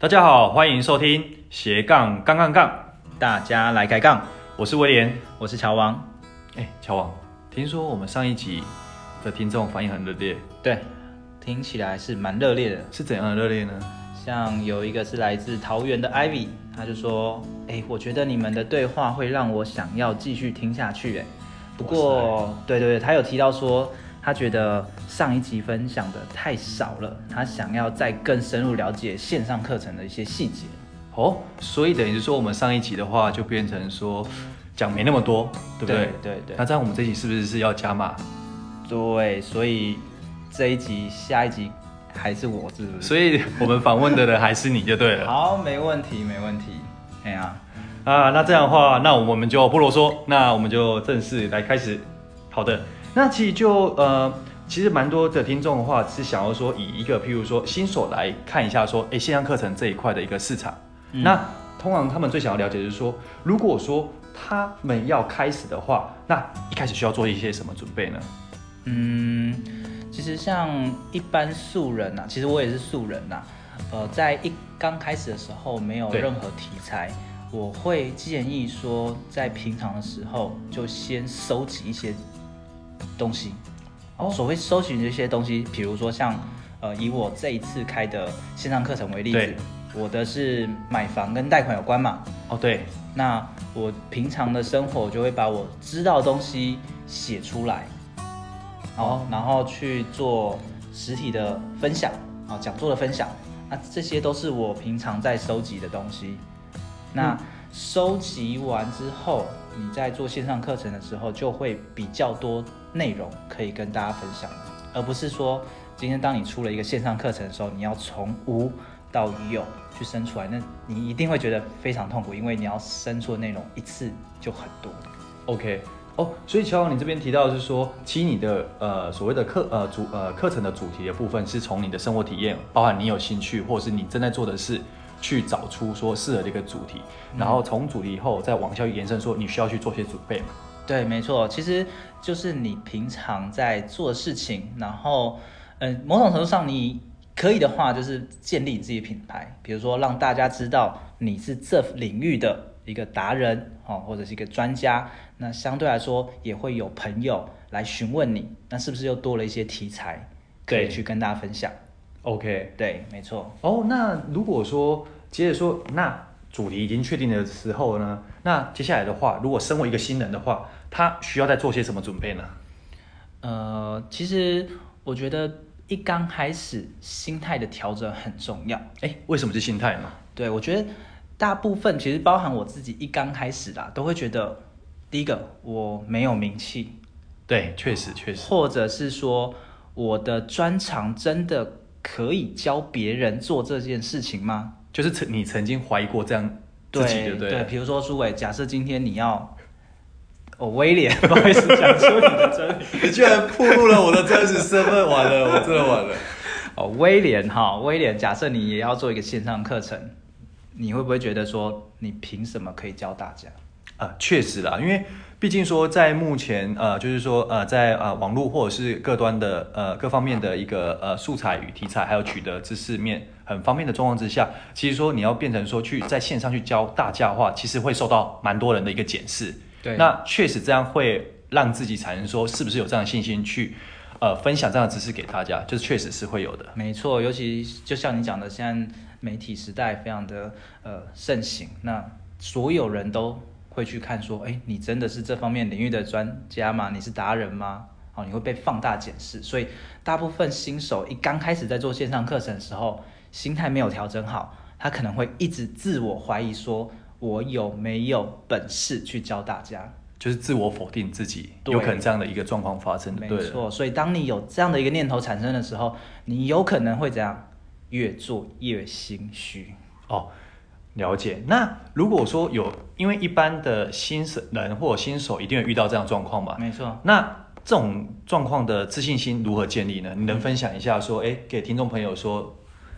大家好，欢迎收听斜杠杠杠杠，大家来开杠。我是威廉，我是乔王。哎，乔王，听说我们上一集的听众反应很热烈，对，听起来是蛮热烈的。是怎样的热烈呢？像有一个是来自桃园的 Ivy，他就说：“哎，我觉得你们的对话会让我想要继续听下去。”哎，不过，对对对，他有提到说。他觉得上一集分享的太少了，他想要再更深入了解线上课程的一些细节。哦，所以等于是说，我们上一集的话就变成说讲没那么多，对不对？对对对。那这样我们这一集是不是是要加码？对，所以这一集、下一集还是我，是不是？所以我们访问的人还是你就对了。好，没问题，没问题。哎呀，啊，那这样的话，那我们就不啰嗦，那我们就正式来开始。好的。那其实就呃，其实蛮多的听众的话是想要说，以一个譬如说新手来看一下说，哎，线上课程这一块的一个市场。嗯、那通常他们最想要了解的就是说，如果说他们要开始的话，那一开始需要做一些什么准备呢？嗯，其实像一般素人呐、啊，其实我也是素人呐、啊，呃，在一刚开始的时候没有任何题材，我会建议说，在平常的时候就先收集一些。东西，哦，所谓搜寻这些东西，比如说像，呃，以我这一次开的线上课程为例子，我的是买房跟贷款有关嘛，哦，对，那我平常的生活就会把我知道的东西写出来，哦，然后去做实体的分享，啊，讲座的分享，那这些都是我平常在收集的东西，那收集完之后，你在做线上课程的时候就会比较多。内容可以跟大家分享，而不是说今天当你出了一个线上课程的时候，你要从无到有去生出来，那你一定会觉得非常痛苦，因为你要生出的内容一次就很多。OK，哦，所以乔王，你这边提到的是说，其实你的呃所谓的课呃主呃课程的主题的部分，是从你的生活体验，包含你有兴趣，或者是你正在做的事，去找出说适合的一个主题，然后从主题以后再往下延伸，说你需要去做些准备嘛。对，没错，其实就是你平常在做的事情，然后，嗯、呃，某种程度上，你可以的话，就是建立你自己的品牌，比如说让大家知道你是这领域的一个达人，哦，或者是一个专家，那相对来说也会有朋友来询问你，那是不是又多了一些题材可以去跟大家分享？OK，对，没错。哦，那如果说接着说，那主题已经确定的时候呢，那接下来的话，如果身为一个新人的话，他需要再做些什么准备呢？呃，其实我觉得一刚开始心态的调整很重要。哎，为什么是心态呢？对，我觉得大部分其实包含我自己一刚开始啦，都会觉得第一个我没有名气，对，确实确实，或者是说我的专长真的可以教别人做这件事情吗？就是曾你曾经怀疑过这样自己的，对对，比如说苏伟，假设今天你要。哦，威廉，不好意思，讲出你的真名，你居然暴露了我的真实身份，完了，我真的完了。哦，威廉哈，威廉，假设你也要做一个线上课程，你会不会觉得说，你凭什么可以教大家？啊，确实啦，因为毕竟说在目前呃，就是说呃，在呃网络或者是各端的呃各方面的一个呃素材与题材，还有取得知识面很方便的状况之下，其实说你要变成说去在线上去教大家的话，其实会受到蛮多人的一个检视。对，那确实这样会让自己产生说，是不是有这样的信心去，呃，分享这样的知识给大家，就是确实是会有的。没错，尤其就像你讲的，现在媒体时代非常的呃盛行，那所有人都会去看说，哎，你真的是这方面领域的专家吗？你是达人吗？哦，你会被放大检视，所以大部分新手一刚开始在做线上课程的时候，心态没有调整好，他可能会一直自我怀疑说。我有没有本事去教大家？就是自我否定自己，有可能这样的一个状况发生的。没错，所以当你有这样的一个念头产生的时候，你有可能会怎样？越做越心虚。哦，了解。那如果说有，因为一般的新手人或者新手一定会遇到这样状况吧？没错。那这种状况的自信心如何建立呢？你能分享一下说，哎，给听众朋友说，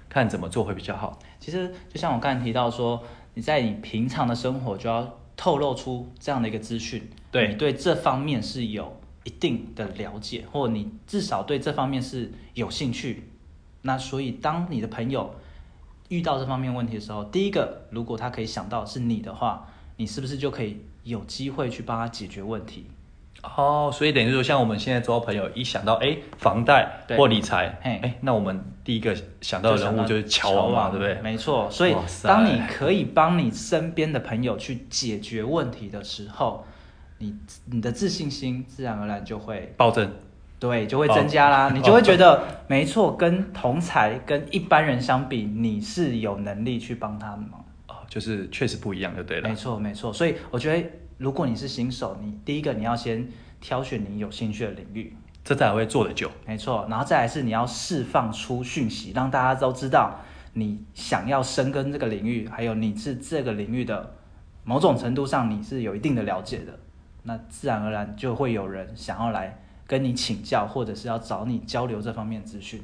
看怎么做会比较好？其实就像我刚才提到说。你在你平常的生活就要透露出这样的一个资讯，对你对这方面是有一定的了解，或者你至少对这方面是有兴趣。那所以当你的朋友遇到这方面问题的时候，第一个，如果他可以想到是你的话，你是不是就可以有机会去帮他解决问题？哦，所以等于说，像我们现在周遭朋友一想到哎，房贷或理财，哎，那我们第一个想到的人物就是乔王嘛，对不对？没错。所以当你可以帮你身边的朋友去解决问题的时候，你你的自信心自然而然就会暴增，对，就会增加啦。你就会觉得没错，跟同才跟一般人相比，你是有能力去帮他们吗？哦，就是确实不一样，就对了。没错，没错。所以我觉得。如果你是新手，你第一个你要先挑选你有兴趣的领域，这才会做得久。没错，然后再来是你要释放出讯息，让大家都知道你想要深耕这个领域，还有你是这个领域的某种程度上你是有一定的了解的，那自然而然就会有人想要来跟你请教，或者是要找你交流这方面资讯。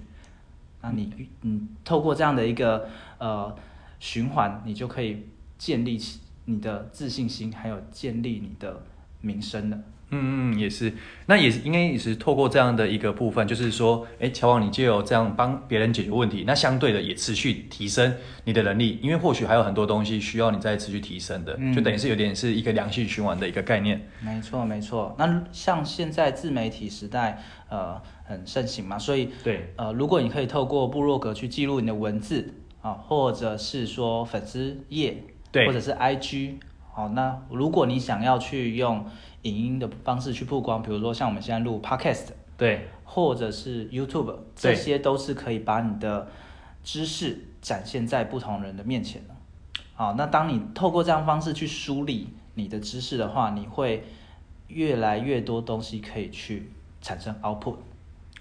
那你嗯，透过这样的一个呃循环，你就可以建立起。你的自信心，还有建立你的名声的。嗯嗯，也是，那也是应该也是透过这样的一个部分，就是说，哎，乔王，你就有这样帮别人解决问题，那相对的也持续提升你的能力，因为或许还有很多东西需要你再持续提升的，嗯、就等于是有点是一个良性循环的一个概念。没错没错，那像现在自媒体时代，呃，很盛行嘛，所以对，呃，如果你可以透过部落格去记录你的文字啊，或者是说粉丝页。对，或者是 IG，好，那如果你想要去用影音的方式去曝光，比如说像我们现在录 Podcast，对，或者是 YouTube，这些都是可以把你的知识展现在不同人的面前的。好，那当你透过这样方式去梳理你的知识的话，你会越来越多东西可以去产生 output。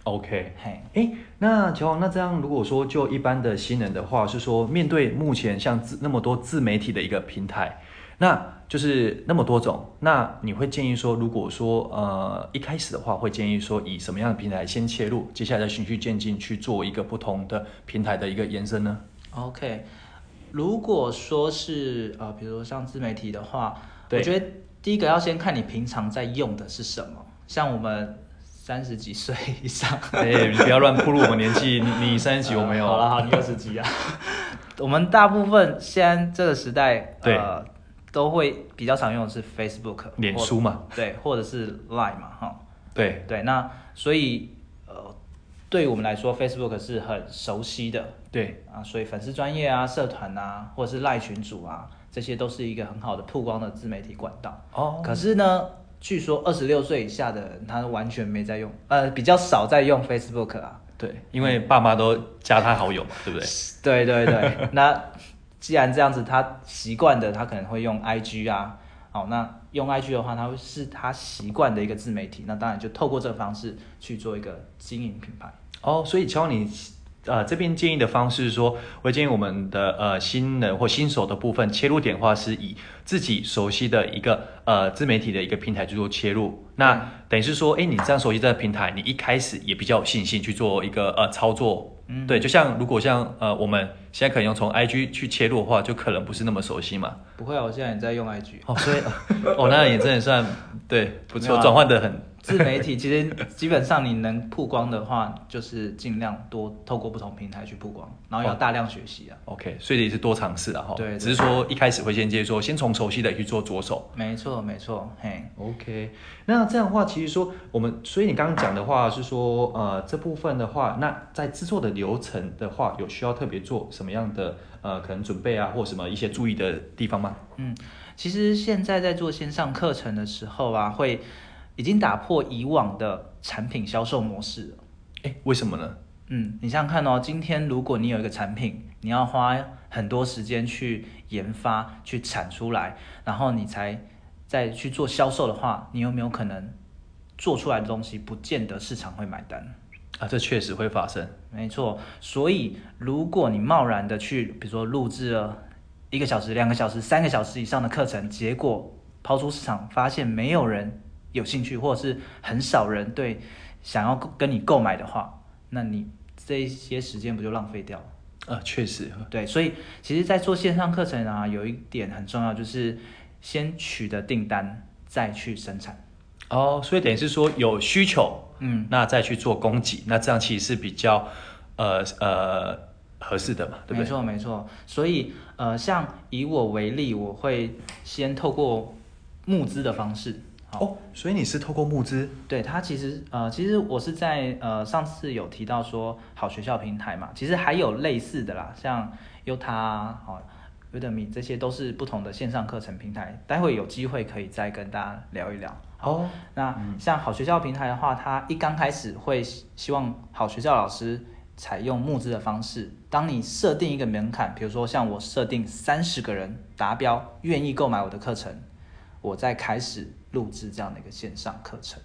OK，嘿，哎，那乔王，那这样如果说就一般的新人的话，是说面对目前像自那么多自媒体的一个平台，那就是那么多种，那你会建议说，如果说呃一开始的话，会建议说以什么样的平台先切入，接下来再循序渐进去做一个不同的平台的一个延伸呢？OK，如果说是呃，比如说像自媒体的话，我觉得第一个要先看你平常在用的是什么，像我们。三十几岁以上，哎、欸，你不要乱暴露我们年纪。你你三十几，我没有。好了，好，你二十几啊。我们大部分现在这个时代，对呃，都会比较常用的是 Facebook，脸书嘛，对，或者是 Line 嘛，哈。对对，那所以呃，对我们来说，Facebook 是很熟悉的。对啊，所以粉丝专业啊、社团啊，或者是 Line 群组啊，这些都是一个很好的曝光的自媒体管道。哦。可是呢？据说二十六岁以下的人，他完全没在用，呃，比较少在用 Facebook 啊。对，因为爸妈都加他好友嘛，对不对？对对对。那既然这样子，他习惯的，他可能会用 IG 啊。好，那用 IG 的话，他会是他习惯的一个自媒体，那当然就透过这个方式去做一个经营品牌。哦，所以乔你。呃，这边建议的方式是说，我建议我们的呃新人或新手的部分切入点的话，是以自己熟悉的一个呃自媒体的一个平台去做切入。那等于是说，哎，你这样熟悉这个平台，你一开始也比较有信心去做一个呃操作。嗯，对，就像如果像呃我们现在可能用从 IG 去切入的话，就可能不是那么熟悉嘛。不会啊，我现在也在用 IG。哦，所以哦，那也真的算对，不错，转换的很。自媒体其实基本上你能曝光的话，就是尽量多透过不同平台去曝光，然后要大量学习啊。OK，所以也是多尝试啊哈。对，对，只是说一开始会先接触，先从熟悉的去做着手。没错，没错。嘿，OK。那这样的话，其实说我们，所以你刚刚讲的话是说，呃，这部分的话，那在制作的流程的话，有需要特别做什么样的呃，可能准备啊，或什么一些注意的地方吗？嗯，其实现在在做线上课程的时候啊，会。已经打破以往的产品销售模式了，诶，为什么呢？嗯，你想想看哦，今天如果你有一个产品，你要花很多时间去研发、去产出来，然后你才再去做销售的话，你有没有可能做出来的东西不见得市场会买单？啊，这确实会发生。没错，所以如果你贸然的去，比如说录制了一个小时、两个小时、三个小时以上的课程，结果抛出市场，发现没有人。有兴趣，或者是很少人对想要跟你购买的话，那你这些时间不就浪费掉了？啊，确实，对，所以其实，在做线上课程啊，有一点很重要，就是先取得订单，再去生产。哦，所以等于是说有需求，嗯，那再去做供给，那这样其实是比较，呃呃，合适的嘛，对不对？没错没错。所以呃，像以我为例，我会先透过募资的方式。哦，所以你是透过募资？对，它其实呃，其实我是在呃上次有提到说好学校平台嘛，其实还有类似的啦，像 Yotta 哦。Udemy 这些都是不同的线上课程平台，待会有机会可以再跟大家聊一聊。好，oh, 那像好学校平台的话，它一刚开始会希望好学校老师采用募资的方式。当你设定一个门槛，比如说像我设定三十个人达标，愿意购买我的课程，我再开始录制这样的一个线上课程。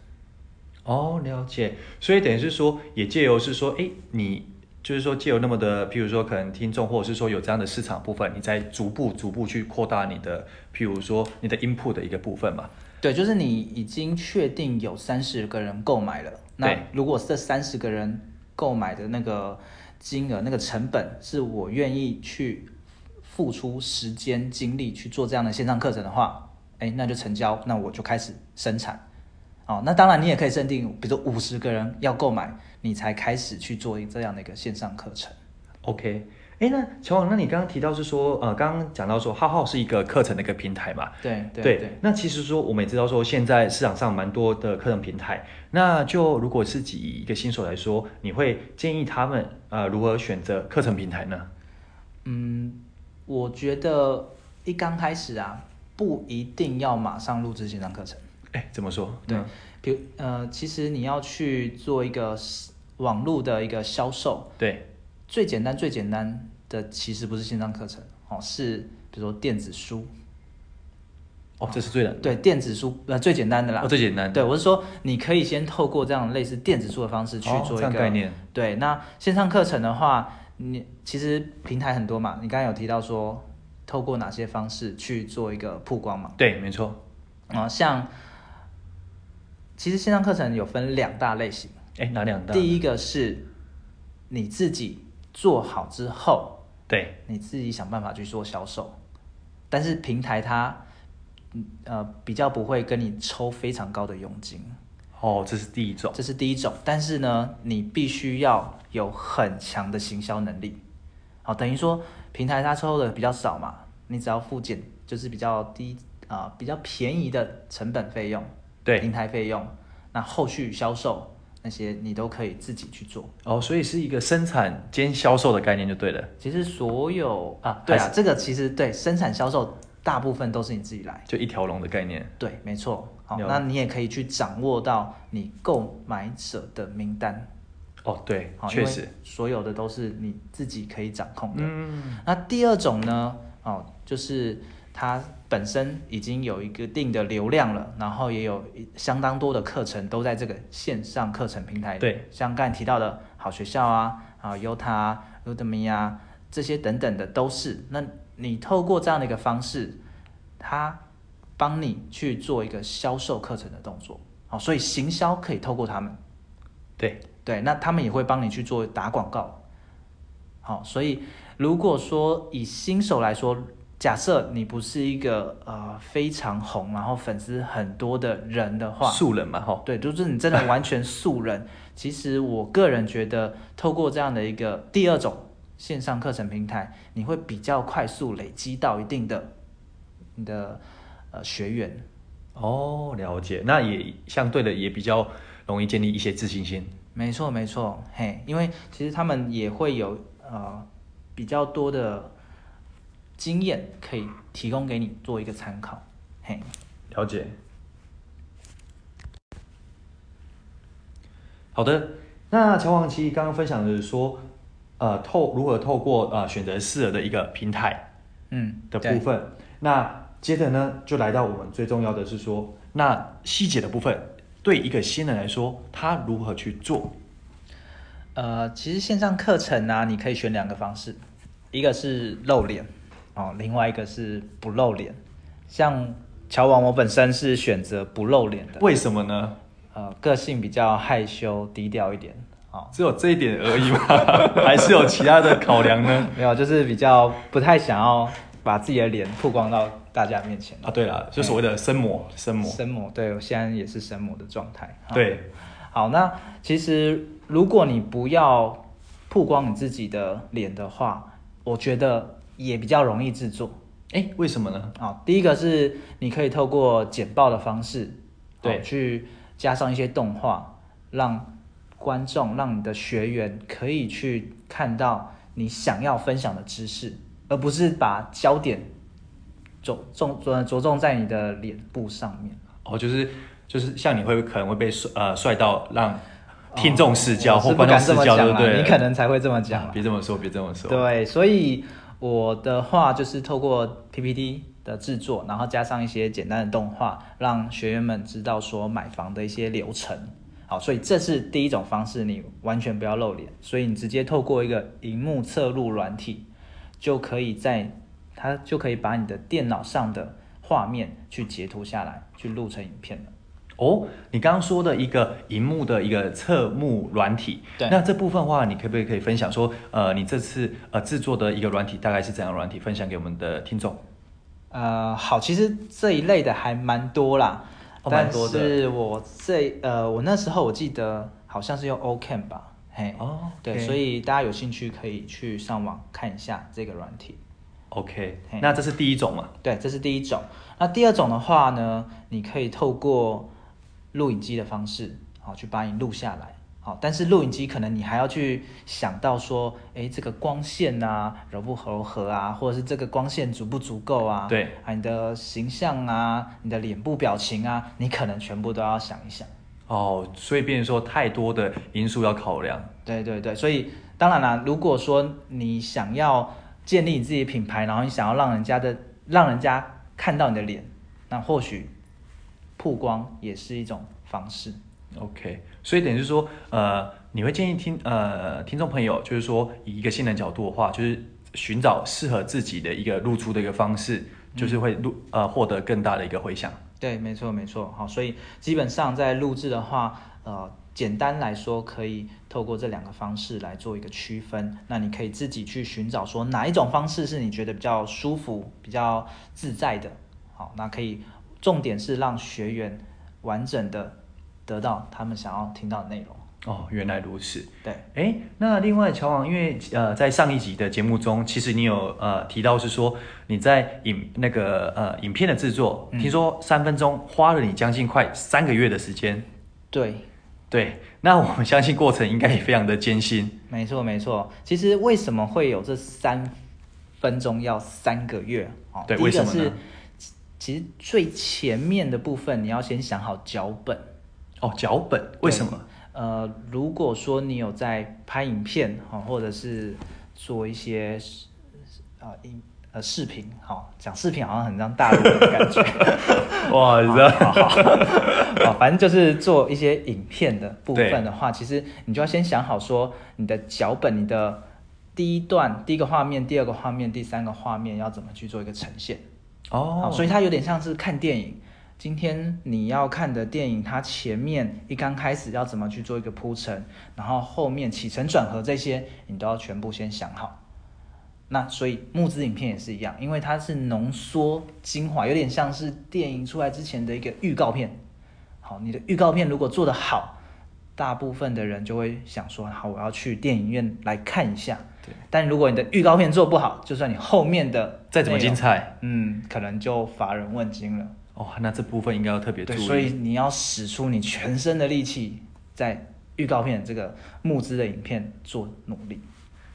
哦，oh, 了解。所以等于是说，也借由是说，哎，你。就是说，借由那么的，譬如说，可能听众，或者是说有这样的市场部分，你再逐步、逐步去扩大你的，譬如说你的 input 的一个部分嘛。对，就是你已经确定有三十个人购买了，对那如果这三十个人购买的那个金额、那个成本是我愿意去付出时间、精力去做这样的线上课程的话，哎，那就成交，那我就开始生产。哦，那当然你也可以认定，比如说五十个人要购买。你才开始去做这样的一个线上课程，OK？哎，那乔王，那你刚刚提到是说，呃，刚刚讲到说，浩浩是一个课程的一个平台嘛？对对对，对。那其实说，我们也知道说，现在市场上蛮多的课程平台，那就如果是以一个新手来说，你会建议他们呃如何选择课程平台呢？嗯，我觉得一刚开始啊，不一定要马上录制线上课程。哎，怎么说？对，比如呃，其实你要去做一个。网络的一个销售，对，最简单最简单的其实不是线上课程哦，是比如说电子书，哦，这是最难的，对，电子书呃最简单的啦，哦，最简单的，对，我是说你可以先透过这样类似电子书的方式去做一个、哦、概念，对，那线上课程的话，你其实平台很多嘛，你刚才有提到说透过哪些方式去做一个曝光嘛？对，没错，啊、哦，像其实线上课程有分两大类型。哎，哪两大？第一个是你自己做好之后，对，你自己想办法去做销售，但是平台它，呃，比较不会跟你抽非常高的佣金。哦，这是第一种。这是第一种，但是呢，你必须要有很强的行销能力。好，等于说平台它抽的比较少嘛，你只要付减，就是比较低啊，呃，比较便宜的成本费用，对，平台费用，那后续销售。那些你都可以自己去做哦，所以是一个生产兼销售的概念就对了。其实所有啊，对啊，这个其实对生产销售大部分都是你自己来，就一条龙的概念。对，没错。好，那你也可以去掌握到你购买者的名单。哦，对，好，确实，所有的都是你自己可以掌控的。嗯。那第二种呢？哦，就是。它本身已经有一个定的流量了，然后也有相当多的课程都在这个线上课程平台。对，像刚才提到的好学校啊，啊，Yotta 啊，Udemy 啊，这些等等的都是。那你透过这样的一个方式，它帮你去做一个销售课程的动作。好，所以行销可以透过他们。对对，那他们也会帮你去做打广告。好，所以如果说以新手来说，假设你不是一个呃非常红，然后粉丝很多的人的话，素人嘛，哈，对，就是你真的完全素人。其实我个人觉得，透过这样的一个第二种线上课程平台，你会比较快速累积到一定的你的呃学员。哦，了解。那也相对的也比较容易建立一些自信心。没错，没错，嘿，因为其实他们也会有呃比较多的。经验可以提供给你做一个参考，嘿，了解。好的，那乔王其实刚刚分享的是说，呃，透如何透过呃选择适合的一个平台，嗯的部分。嗯、那接着呢，就来到我们最重要的是说，那细节的部分，对一个新人来说，他如何去做？呃，其实线上课程呢、啊，你可以选两个方式，一个是露脸。哦，另外一个是不露脸，像乔王，我本身是选择不露脸的。为什么呢？呃，个性比较害羞低调一点。哦，只有这一点而已吗？还是有其他的考量呢？没有，就是比较不太想要把自己的脸曝光到大家面前。啊，对了，就所谓的生模，生模，生模。对，我现在也是生模的状态。对，好，那其实如果你不要曝光你自己的脸的话，我觉得也比较容易制作。哎，为什么呢？啊、哦，第一个是你可以透过简报的方式，对，哦、去加上一些动画，让观众、让你的学员可以去看到你想要分享的知识，而不是把焦点着重着着重在你的脸部上面。哦，就是就是像你会可能会被帅呃帅到让听众失焦、哦、或观众失焦，对不对？你可能才会这么讲、啊。别这么说，别这么说。对，所以。我的话就是透过 PPT 的制作，然后加上一些简单的动画，让学员们知道说买房的一些流程。好，所以这是第一种方式，你完全不要露脸，所以你直接透过一个荧幕侧录软体，就可以在它就可以把你的电脑上的画面去截图下来，去录成影片了。哦，你刚刚说的一个荧幕的一个侧幕软体，对，那这部分的话，你可不可以可以分享说，呃，你这次呃制作的一个软体大概是怎样的软体，分享给我们的听众？呃，好，其实这一类的还蛮多啦，哦、蛮多是我这呃，我那时候我记得好像是用 Ocam 吧，嘿，哦，对，所以大家有兴趣可以去上网看一下这个软体。OK，那这是第一种嘛？对，这是第一种。那第二种的话呢，你可以透过录影机的方式，好，去把你录下来，好，但是录影机可能你还要去想到说，哎，这个光线啊，柔不柔和啊，或者是这个光线足不足够啊？对，啊，你的形象啊，你的脸部表情啊，你可能全部都要想一想。哦，所以变成说太多的因素要考量。对对对，所以当然啦，如果说你想要建立你自己的品牌，然后你想要让人家的让人家看到你的脸，那或许。曝光也是一种方式，OK，所以等于是说，呃，你会建议听呃听众朋友，就是说以一个新人角度的话，就是寻找适合自己的一个露出的一个方式，嗯、就是会录呃获得更大的一个回响。对，没错没错，好，所以基本上在录制的话，呃，简单来说可以透过这两个方式来做一个区分。那你可以自己去寻找说哪一种方式是你觉得比较舒服、比较自在的，好，那可以。重点是让学员完整的得到他们想要听到的内容。哦，原来如此。对，哎，那另外乔王，因为呃，在上一集的节目中，其实你有呃提到是说你在影那个呃影片的制作，嗯、听说三分钟花了你将近快三个月的时间。对，对，那我们相信过程应该也非常的艰辛。没错，没错。其实为什么会有这三分钟要三个月？哦，对，为什么呢？其实最前面的部分，你要先想好脚本。哦，脚本为什么？呃，如果说你有在拍影片哈，或者是做一些啊影呃视频，好，讲视频好像很像大陆的感觉。哇，你知道？啊，反正就是做一些影片的部分的话，其实你就要先想好说你的脚本，你的第一段、第一个画面、第二个画面、第三个画面要怎么去做一个呈现。哦，oh. 所以它有点像是看电影。今天你要看的电影，它前面一刚开始要怎么去做一个铺陈，然后后面起承转合这些，你都要全部先想好。那所以募资影片也是一样，因为它是浓缩精华，有点像是电影出来之前的一个预告片。好，你的预告片如果做得好，大部分的人就会想说，好，我要去电影院来看一下。对，但如果你的预告片做不好，就算你后面的再怎么精彩，嗯，可能就乏人问津了。哦，那这部分应该要特别注意。所以你要使出你全身的力气，在预告片这个募资的影片做努力。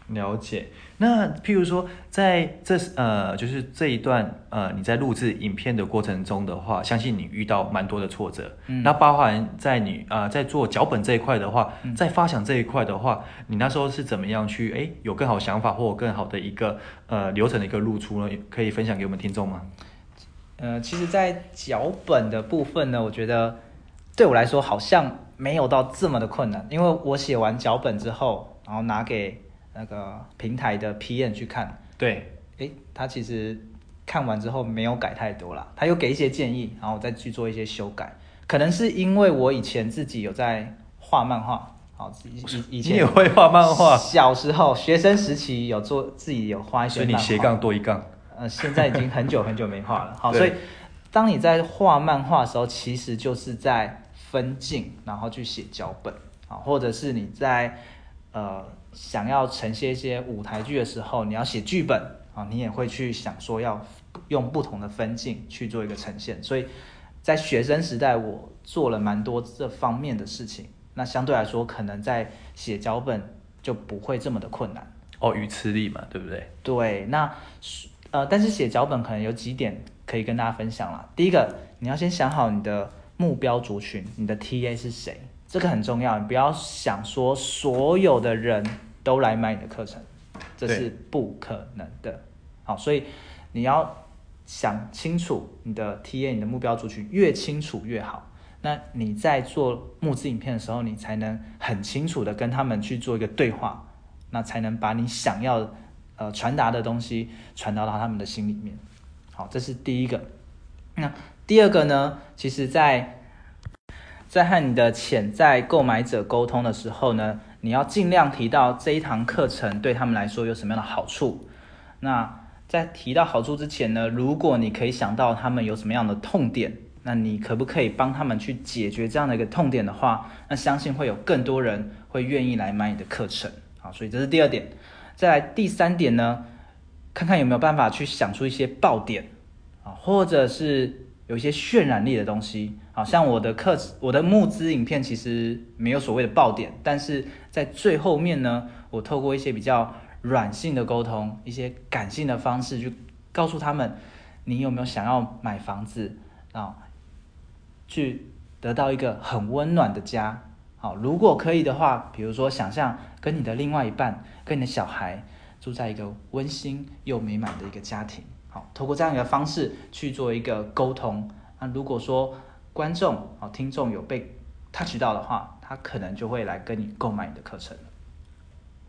了解，那譬如说，在这呃，就是这一段呃，你在录制影片的过程中的话，相信你遇到蛮多的挫折。嗯，那包含在你啊、呃，在做脚本这一块的话，嗯、在发想这一块的话，你那时候是怎么样去哎，有更好想法或更好的一个呃流程的一个露出呢？可以分享给我们听众吗？呃，其实，在脚本的部分呢，我觉得对我来说好像没有到这么的困难，因为我写完脚本之后，然后拿给。那个平台的 PM 去看，对，诶，他其实看完之后没有改太多啦，他又给一些建议，然后我再去做一些修改。可能是因为我以前自己有在画漫画，好，以以前 你也会画漫画，小时候学生时期有做自己有画一些漫画，所以你斜杠多一杠，呃，现在已经很久很久没画了，好，所以当你在画漫画的时候，其实就是在分镜，然后去写脚本，啊，或者是你在呃。想要呈现一些舞台剧的时候，你要写剧本啊，你也会去想说要用不同的分镜去做一个呈现。所以在学生时代，我做了蛮多这方面的事情。那相对来说，可能在写脚本就不会这么的困难。哦，鱼吃力嘛，对不对？对，那呃，但是写脚本可能有几点可以跟大家分享啦。第一个，你要先想好你的目标族群，你的 TA 是谁，这个很重要。你不要想说所有的人都来买你的课程，这是不可能的。好，所以你要想清楚你的 TA，你的目标族群越清楚越好。那你在做募资影片的时候，你才能很清楚的跟他们去做一个对话，那才能把你想要呃传达的东西传达到他们的心里面。好，这是第一个。那第二个呢？其实在在和你的潜在购买者沟通的时候呢，你要尽量提到这一堂课程对他们来说有什么样的好处。那在提到好处之前呢，如果你可以想到他们有什么样的痛点。那你可不可以帮他们去解决这样的一个痛点的话，那相信会有更多人会愿意来买你的课程。好，所以这是第二点。再来第三点呢，看看有没有办法去想出一些爆点啊，或者是有一些渲染力的东西。好，像我的课，我的募资影片其实没有所谓的爆点，但是在最后面呢，我透过一些比较软性的沟通，一些感性的方式去告诉他们，你有没有想要买房子啊？去得到一个很温暖的家，好，如果可以的话，比如说想象跟你的另外一半、跟你的小孩住在一个温馨又美满的一个家庭，好，透过这样一个方式去做一个沟通。那如果说观众啊、听众有被 touch 到的话，他可能就会来跟你购买你的课程。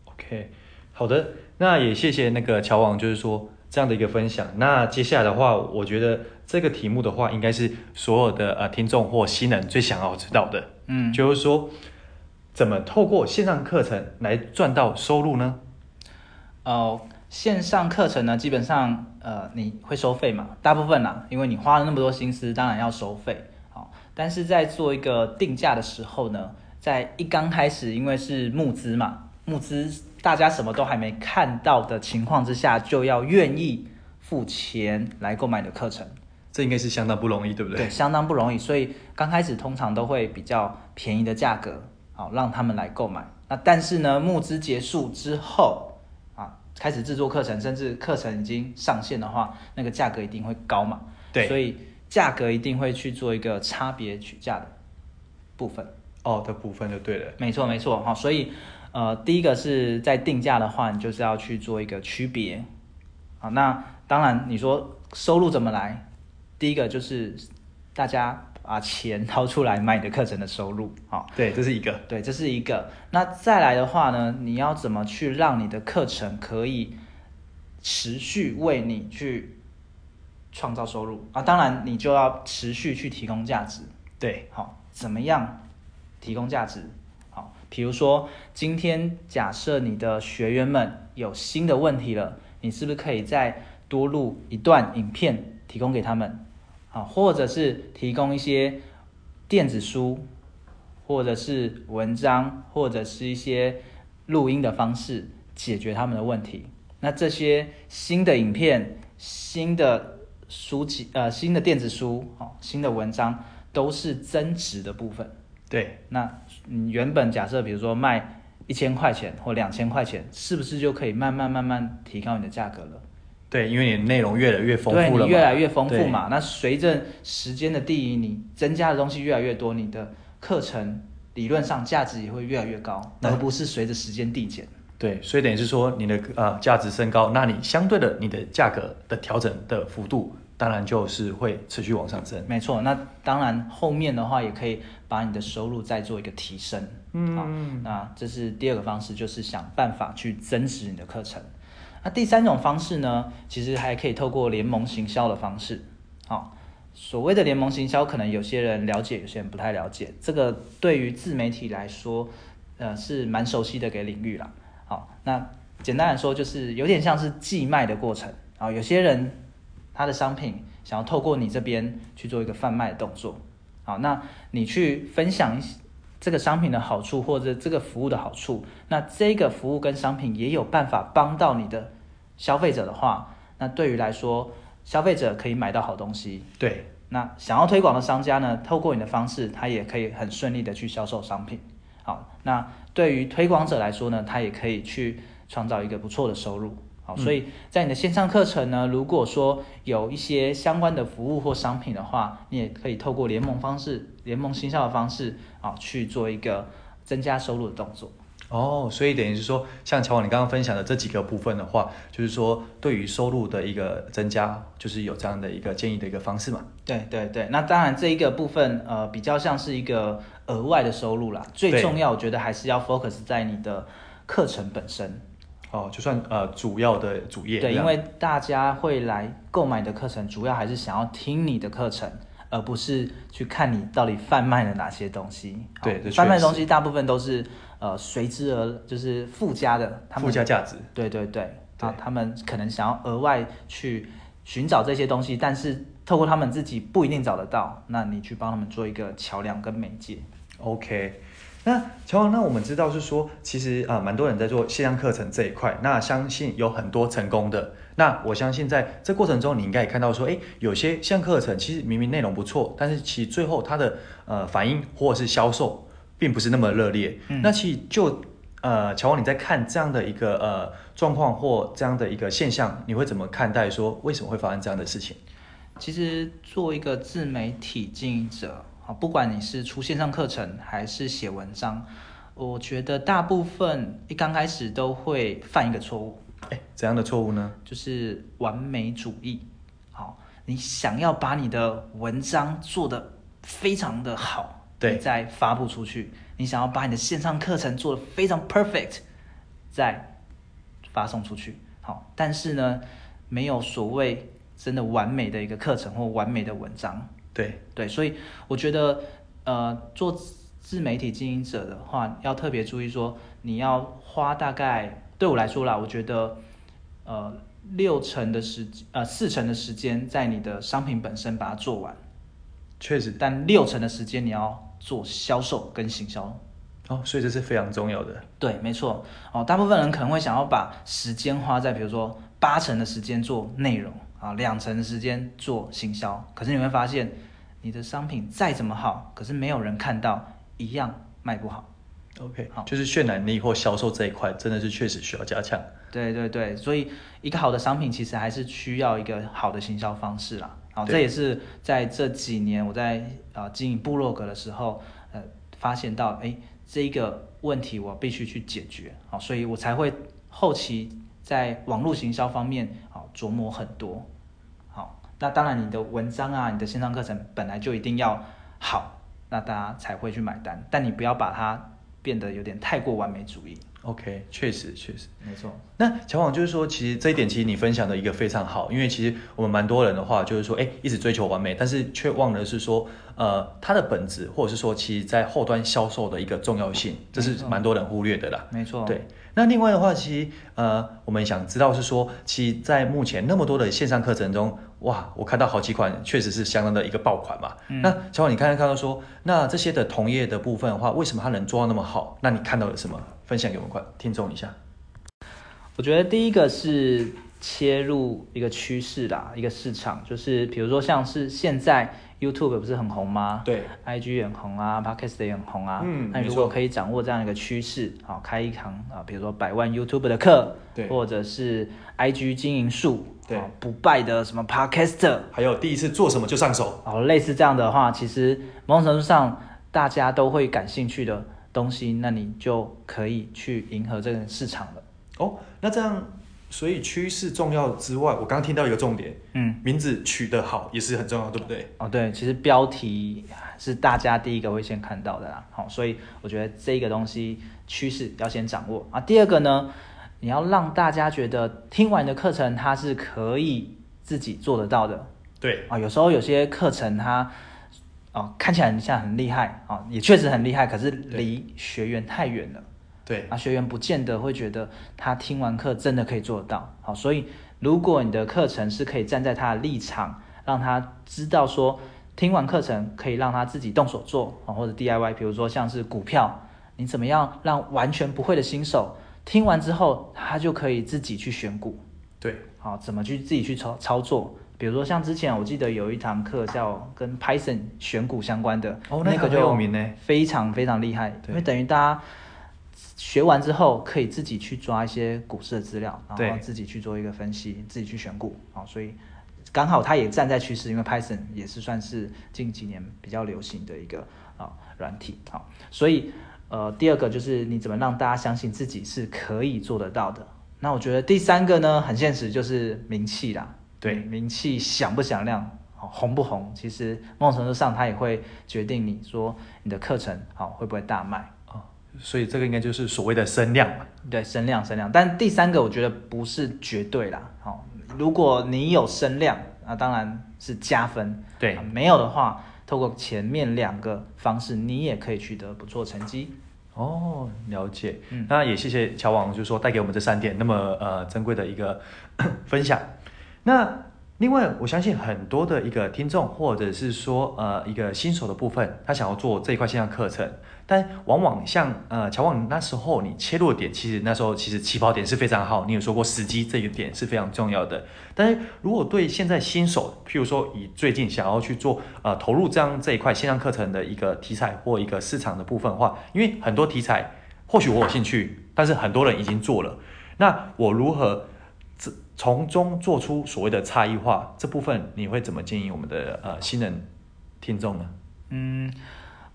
OK，好的，那也谢谢那个乔王，就是说。这样的一个分享，那接下来的话，我觉得这个题目的话，应该是所有的呃听众或新人最想要知道的，嗯，就是说怎么透过线上课程来赚到收入呢？哦，线上课程呢，基本上呃你会收费嘛？大部分啦，因为你花了那么多心思，当然要收费。好，但是在做一个定价的时候呢，在一刚开始，因为是募资嘛，募资。大家什么都还没看到的情况之下，就要愿意付钱来购买你的课程，这应该是相当不容易，对不对？对，相当不容易。所以刚开始通常都会比较便宜的价格，好让他们来购买。那但是呢，募资结束之后啊，开始制作课程，甚至课程已经上线的话，那个价格一定会高嘛？对，所以价格一定会去做一个差别取价的部分。哦，的部分就对了。没错，没错。好，所以。呃，第一个是在定价的话，你就是要去做一个区别。好，那当然你说收入怎么来？第一个就是大家把钱掏出来买你的课程的收入。好，对，这是一个。对，这是一个。那再来的话呢，你要怎么去让你的课程可以持续为你去创造收入啊？当然，你就要持续去提供价值。对，好，怎么样提供价值？好比如说，今天假设你的学员们有新的问题了，你是不是可以再多录一段影片提供给他们？啊，或者是提供一些电子书，或者是文章，或者是一些录音的方式解决他们的问题。那这些新的影片、新的书籍、呃，新的电子书、哦，新的文章，都是增值的部分。对，那。你原本假设，比如说卖一千块钱或两千块钱，是不是就可以慢慢慢慢提高你的价格了？对，因为你内容越来越丰富了嘛。对，你越来越丰富嘛。那随着时间的递移，你增加的东西越来越多，你的课程理论上价值也会越来越高，而不是随着时间递减。对，所以等于是说你的呃价值升高，那你相对的你的价格的调整的幅度。当然就是会持续往上升，没错。那当然后面的话也可以把你的收入再做一个提升。嗯，好，那这是第二个方式，就是想办法去增值你的课程。那第三种方式呢，其实还可以透过联盟行销的方式。好，所谓的联盟行销，可能有些人了解，有些人不太了解。这个对于自媒体来说，呃，是蛮熟悉的一个领域啦。好，那简单来说，就是有点像是寄卖的过程。啊，有些人。他的商品想要透过你这边去做一个贩卖的动作，好，那你去分享这个商品的好处或者这个服务的好处，那这个服务跟商品也有办法帮到你的消费者的话，那对于来说，消费者可以买到好东西。对，那想要推广的商家呢，透过你的方式，他也可以很顺利的去销售商品。好，那对于推广者来说呢，他也可以去创造一个不错的收入。好，所以在你的线上课程呢，如果说有一些相关的服务或商品的话，你也可以透过联盟方式、联盟行销的方式啊，去做一个增加收入的动作。哦，所以等于是说，像乔王你刚刚分享的这几个部分的话，就是说对于收入的一个增加，就是有这样的一个建议的一个方式嘛？对对对，那当然这一个部分呃比较像是一个额外的收入啦，最重要我觉得还是要 focus 在你的课程本身。哦，就算呃主要的主业，对，因为大家会来购买的课程，主要还是想要听你的课程，而不是去看你到底贩卖了哪些东西。对，贩卖的东西大部分都是呃随之而就是附加的，他们附加价值。对对对，啊，他们可能想要额外去寻找这些东西，但是透过他们自己不一定找得到，那你去帮他们做一个桥梁跟媒介。OK。那乔王，那我们知道是说，其实啊，蛮多人在做线上课程这一块。那相信有很多成功的。那我相信在这过程中，你应该也看到说，诶，有些线上课程其实明明内容不错，但是其实最后它的呃反应或者是销售，并不是那么热烈。嗯、那其实就呃，乔王你在看这样的一个呃状况或这样的一个现象，你会怎么看待？说为什么会发生这样的事情？其实做一个自媒体经营者。不管你是出线上课程还是写文章，我觉得大部分一刚开始都会犯一个错误。哎，怎样的错误呢？就是完美主义。好，你想要把你的文章做得非常的好，对，再发布出去。你想要把你的线上课程做得非常 perfect，再发送出去。好，但是呢，没有所谓真的完美的一个课程或完美的文章。对对，所以我觉得，呃，做自媒体经营者的话，要特别注意说，你要花大概对我来说啦，我觉得，呃，六成的时呃四成的时间在你的商品本身把它做完，确实，但六成的时间你要做销售跟行销。哦，所以这是非常重要的。对，没错。哦，大部分人可能会想要把时间花在，比如说八成的时间做内容。啊，两成的时间做行销，可是你会发现，你的商品再怎么好，可是没有人看到，一样卖不好。OK，好，就是渲染力或销售这一块，真的是确实需要加强。对对对，所以一个好的商品其实还是需要一个好的行销方式啦。好，这也是在这几年我在啊、呃、经营部落格的时候，呃，发现到，哎，这一个问题我必须去解决。好，所以我才会后期。在网络行销方面，好琢磨很多，好，那当然你的文章啊，你的线上课程本来就一定要好，那大家才会去买单，但你不要把它变得有点太过完美主义。OK，确实确实没错。那乔王就是说，其实这一点其实你分享的一个非常好，因为其实我们蛮多人的话就是说，哎，一直追求完美，但是却忘了是说，呃，它的本质或者是说，其实在后端销售的一个重要性，这是蛮多人忽略的啦。没错。对。那另外的话，其实呃，我们想知道是说，其实在目前那么多的线上课程中，哇，我看到好几款确实是相当的一个爆款嘛。嗯。那乔王，你刚才看到说，那这些的同业的部分的话，为什么它能做到那么好？那你看到了什么？分享给我们快听众一下。我觉得第一个是切入一个趋势啦，一个市场，就是比如说像是现在 YouTube 不是很红吗？对，IG 也很红啊，Podcast 也很红啊。嗯，那如果可以掌握这样一个趋势，好，开一堂啊，比如说百万 YouTube 的课，对，或者是 IG 经营术，对，不败的什么 Podcaster，还有第一次做什么就上手，哦，类似这样的话，其实某种程度上大家都会感兴趣的。东西，那你就可以去迎合这个市场了。哦，那这样，所以趋势重要之外，我刚刚听到一个重点，嗯，名字取得好也是很重要，对不对？哦，对，其实标题是大家第一个会先看到的啦。好，所以我觉得这个东西趋势要先掌握啊。第二个呢，你要让大家觉得听完的课程他是可以自己做得到的。对啊，有时候有些课程它。哦，看起来很像很厉害啊，也确实很厉害，可是离学员太远了。对啊，学员不见得会觉得他听完课真的可以做得到。好，所以如果你的课程是可以站在他的立场，让他知道说听完课程可以让他自己动手做啊，或者 DIY，比如说像是股票，你怎么样让完全不会的新手听完之后，他就可以自己去选股。对，好，怎么去自己去操操作？比如说像之前我记得有一堂课叫跟 Python 选股相关的，哦，那个就有名呢，非常非常厉害，因为等于大家学完之后可以自己去抓一些股市的资料，然后自己去做一个分析，自己去选股，好，所以刚好他也站在趋势，因为 Python 也是算是近几年比较流行的一个啊软体，好，所以呃第二个就是你怎么让大家相信自己是可以做得到的。那我觉得第三个呢，很现实，就是名气啦。对，名气响不响亮，红不红，其实某种程度上它也会决定你说你的课程好会不会大卖。哦，所以这个应该就是所谓的声量嘛。对，声量，声量。但第三个我觉得不是绝对啦。好，如果你有声量，那当然是加分。对，没有的话，透过前面两个方式，你也可以取得不错成绩。哦，了解。嗯，那也谢谢乔王，就是说带给我们这三点那么呃珍贵的一个 分享。那另外，我相信很多的一个听众，或者是说呃一个新手的部分，他想要做这一块线上课程，但往往像呃乔旺那时候你切入点，其实那时候其实起跑点是非常好，你有说过时机这个点是非常重要的。但是如果对现在新手，譬如说以最近想要去做呃投入这样这一块线上课程的一个题材或一个市场的部分的话，因为很多题材或许我有兴趣，但是很多人已经做了，那我如何？从中做出所谓的差异化，这部分你会怎么建议我们的呃新人听众呢？嗯，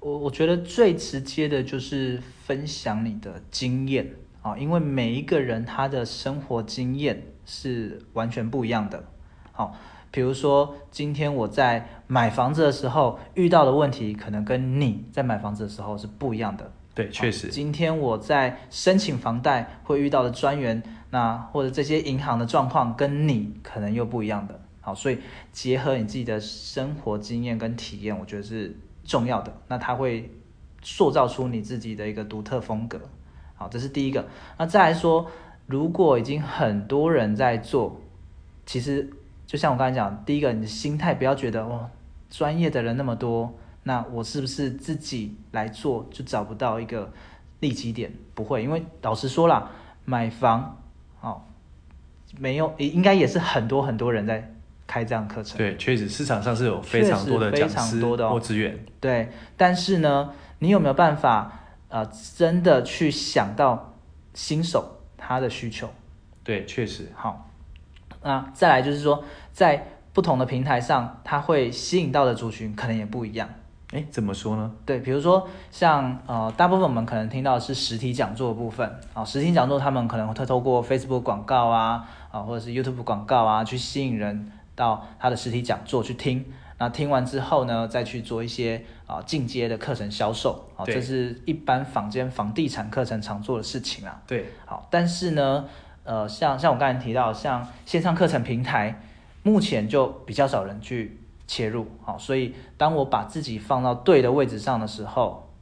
我我觉得最直接的就是分享你的经验啊，因为每一个人他的生活经验是完全不一样的。好，比如说今天我在买房子的时候遇到的问题，可能跟你在买房子的时候是不一样的。对，确实。今天我在申请房贷会遇到的专员。那或者这些银行的状况跟你可能又不一样的，好，所以结合你自己的生活经验跟体验，我觉得是重要的。那它会塑造出你自己的一个独特风格，好，这是第一个。那再来说，如果已经很多人在做，其实就像我刚才讲，第一个，你的心态不要觉得哦，专业的人那么多，那我是不是自己来做就找不到一个利基点？不会，因为老实说啦，买房。哦，没有，应该也是很多很多人在开这样课程。对，确实市场上是有非常多的讲师或资源。对，但是呢，你有没有办法呃，真的去想到新手他的需求？对，确实。好，那再来就是说，在不同的平台上，它会吸引到的族群可能也不一样。哎，怎么说呢？对，比如说像呃，大部分我们可能听到的是实体讲座的部分啊，实体讲座他们可能会透过 Facebook 广告啊，啊或者是 YouTube 广告啊，去吸引人到他的实体讲座去听。那听完之后呢，再去做一些啊进阶的课程销售啊，这是一般坊间房地产课程常做的事情啊。对，好，但是呢，呃，像像我刚才提到，像线上课程平台，目前就比较少人去。切入好，所以当我把自己放到对的位置上的时候，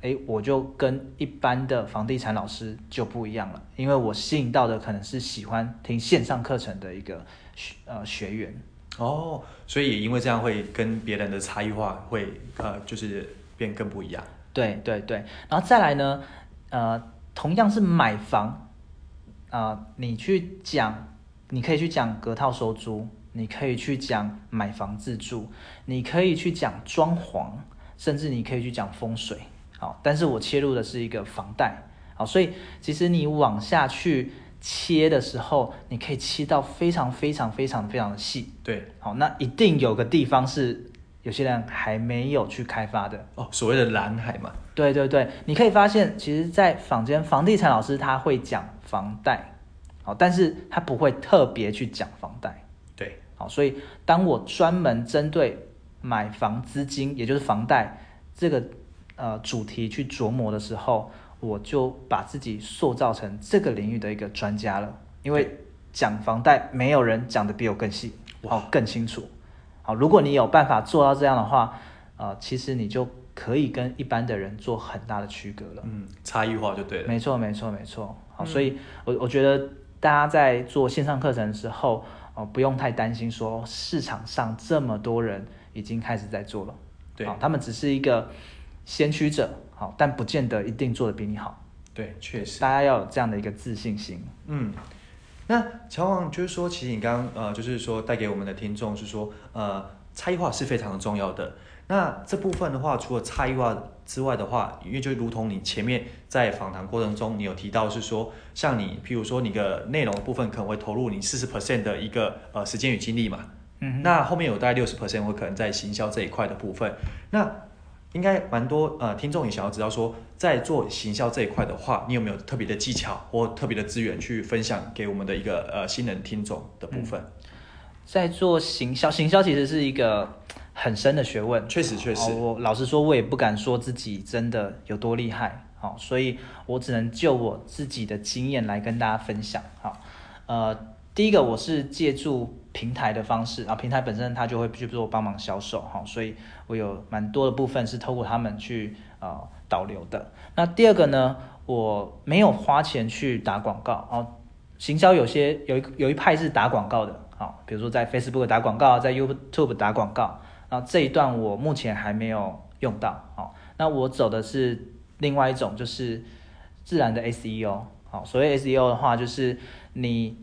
诶，我就跟一般的房地产老师就不一样了，因为我吸引到的可能是喜欢听线上课程的一个学呃学员哦，所以也因为这样会跟别人的差异化会呃就是变更不一样。对对对，然后再来呢，呃，同样是买房啊，呃，你去讲，你可以去讲隔套收租。你可以去讲买房自住，你可以去讲装潢，甚至你可以去讲风水，好，但是我切入的是一个房贷，好，所以其实你往下去切的时候，你可以切到非常非常非常非常的细，对，好，那一定有个地方是有些人还没有去开发的，哦，所谓的蓝海嘛，对对对，你可以发现，其实，在坊间房地产老师他会讲房贷，好，但是他不会特别去讲房贷。好，所以当我专门针对买房资金，也就是房贷这个呃主题去琢磨的时候，我就把自己塑造成这个领域的一个专家了。因为讲房贷，没有人讲的比我更细，哦，更清楚。好，如果你有办法做到这样的话，呃，其实你就可以跟一般的人做很大的区隔了。嗯，差异化就对了。没错，没错，没错。好，所以我我觉得大家在做线上课程的时候，不用太担心，说市场上这么多人已经开始在做了。对，他们只是一个先驱者，好，但不见得一定做的比你好。对，确实，大家要有这样的一个自信心。嗯，那乔王就是说，其实你刚刚呃，就是说带给我们的听众是说，呃，差异化是非常的重要的。那这部分的话，除了差异化之外的话，因为就如同你前面在访谈过程中，你有提到是说，像你，譬如说你的内容的部分可能会投入你四十 percent 的一个呃时间与精力嘛，嗯，那后面有大概六十 percent 会可能在行销这一块的部分，那应该蛮多呃听众也想要知道说，在做行销这一块的话，你有没有特别的技巧或特别的资源去分享给我们的一个呃新人听众的部分？嗯在做行销，行销其实是一个很深的学问。确实，确实。我老实说，我也不敢说自己真的有多厉害。好，所以我只能就我自己的经验来跟大家分享。好，呃，第一个我是借助平台的方式啊，平台本身它就会去做帮忙销售。好，所以我有蛮多的部分是透过他们去呃导流的。那第二个呢，我没有花钱去打广告。哦，行销有些有一有一派是打广告的。好，比如说在 Facebook 打广告，在 YouTube 打广告，然后这一段我目前还没有用到。好，那我走的是另外一种，就是自然的 SEO。好，所谓 SEO 的话，就是你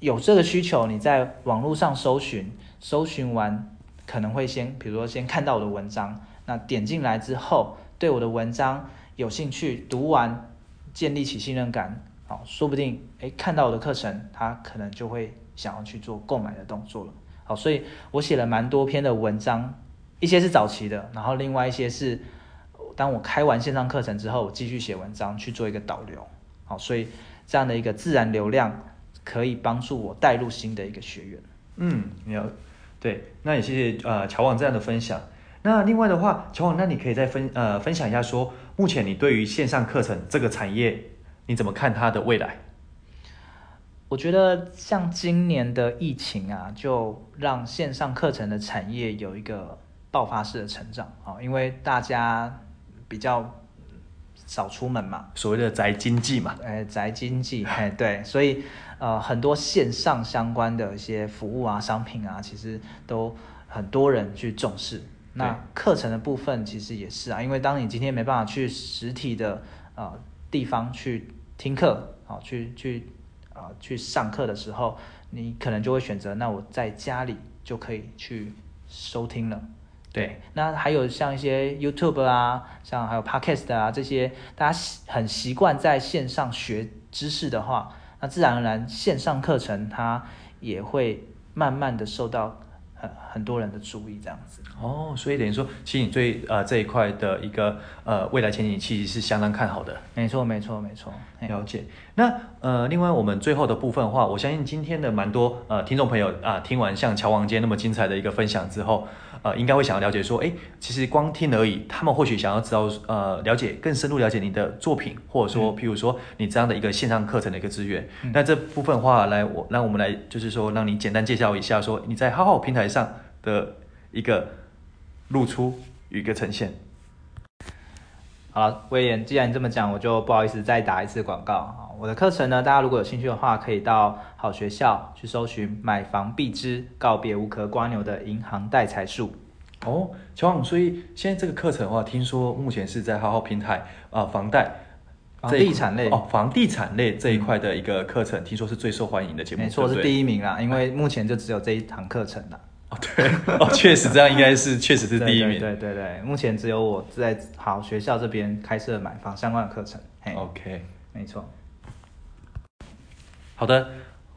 有这个需求，你在网络上搜寻，搜寻完可能会先，比如说先看到我的文章，那点进来之后，对我的文章有兴趣，读完建立起信任感，好，说不定诶看到我的课程，他可能就会。想要去做购买的动作了，好，所以我写了蛮多篇的文章，一些是早期的，然后另外一些是当我开完线上课程之后，我继续写文章去做一个导流，好，所以这样的一个自然流量可以帮助我带入新的一个学员。嗯，你要对，那也谢谢呃乔网这样的分享。那另外的话，乔网，那你可以再分呃分享一下说，目前你对于线上课程这个产业，你怎么看它的未来？我觉得像今年的疫情啊，就让线上课程的产业有一个爆发式的成长啊，因为大家比较少出门嘛，所谓的宅经济嘛，哎，宅经济，哎，对，所以呃，很多线上相关的一些服务啊、商品啊，其实都很多人去重视。那课程的部分其实也是啊，因为当你今天没办法去实体的呃地方去听课，好，去去。啊，去上课的时候，你可能就会选择，那我在家里就可以去收听了。对，那还有像一些 YouTube 啊，像还有 Podcast 啊这些，大家很习惯在线上学知识的话，那自然而然线上课程它也会慢慢的受到。很很多人的注意这样子哦，所以等于说，其实你对呃这一块的一个呃未来前景其实是相当看好的。没错，没错，没错，了解。那呃，另外我们最后的部分的话，我相信今天的蛮多呃听众朋友啊、呃，听完像乔王杰那么精彩的一个分享之后。呃，应该会想要了解说，哎，其实光听而已，他们或许想要知道，呃，了解更深入了解你的作品，或者说，嗯、譬如说你这样的一个线上课程的一个资源。嗯、那这部分的话，来我让我们来，就是说，让你简单介绍一下，说你在好好平台上的一个露出与一个呈现。好了，威廉，既然你这么讲，我就不好意思再打一次广告。我的课程呢，大家如果有兴趣的话，可以到好学校去搜寻“买房必知，告别无壳瓜牛的银行贷财术”。哦，乔王，所以现在这个课程的话，听说目前是在好好平台啊、呃，房贷、房地产类哦，房地产类这一块的一个课程，嗯、听说是最受欢迎的节目，没错，是第一名啦。因为目前就只有这一堂课程啦。哦，对，哦，确实这样应该是 确实是第一名。对，对对对，目前只有我在好学校这边开设买房相关的课程。OK，没错。好的，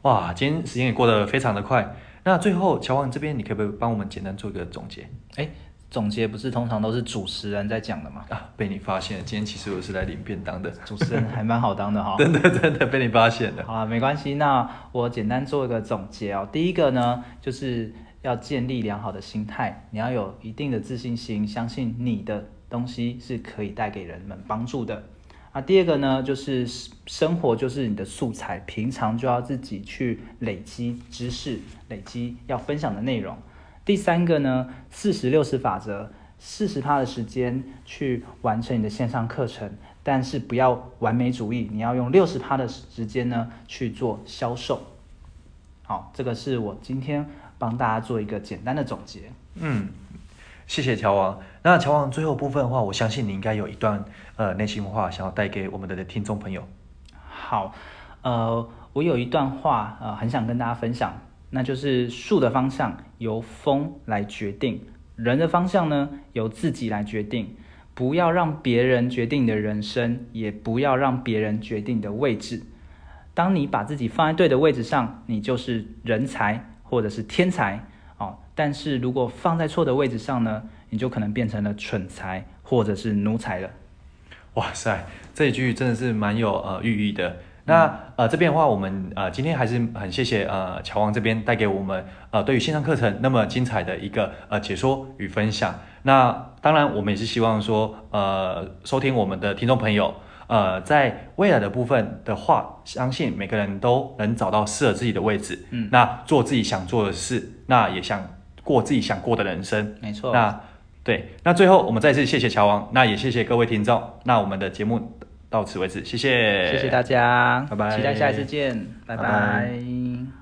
哇，今天时间也过得非常的快。那最后，乔王这边，你可不可以帮我们简单做一个总结？哎，总结不是通常都是主持人在讲的吗？啊，被你发现了，今天其实我是来领便当的。主持人还蛮好当的哈、哦。真的真的被你发现了。好了，没关系。那我简单做一个总结哦。第一个呢，就是要建立良好的心态，你要有一定的自信心，相信你的东西是可以带给人们帮助的。啊，第二个呢，就是生活就是你的素材，平常就要自己去累积知识，累积要分享的内容。第三个呢，四十六十法则，四十趴的时间去完成你的线上课程，但是不要完美主义，你要用六十趴的时间呢去做销售。好，这个是我今天帮大家做一个简单的总结。嗯。谢谢乔王。那乔王最后部分的话，我相信你应该有一段呃内心话想要带给我们的听众朋友。好，呃，我有一段话呃很想跟大家分享，那就是树的方向由风来决定，人的方向呢由自己来决定。不要让别人决定你的人生，也不要让别人决定你的位置。当你把自己放在对的位置上，你就是人才或者是天才。但是如果放在错的位置上呢，你就可能变成了蠢材或者是奴才了。哇塞，这一句真的是蛮有呃寓意的。那呃这边的话，我们呃今天还是很谢谢呃乔王这边带给我们呃对于线上课程那么精彩的一个呃解说与分享。那当然，我们也是希望说呃收听我们的听众朋友。呃，在未来的部分的话，相信每个人都能找到适合自己的位置，嗯，那做自己想做的事，那也想过自己想过的人生，没错。那对，那最后我们再次谢谢乔王，那也谢谢各位听众，那我们的节目到此为止，谢谢，谢谢大家，拜拜，期待下一次见，拜拜。拜拜。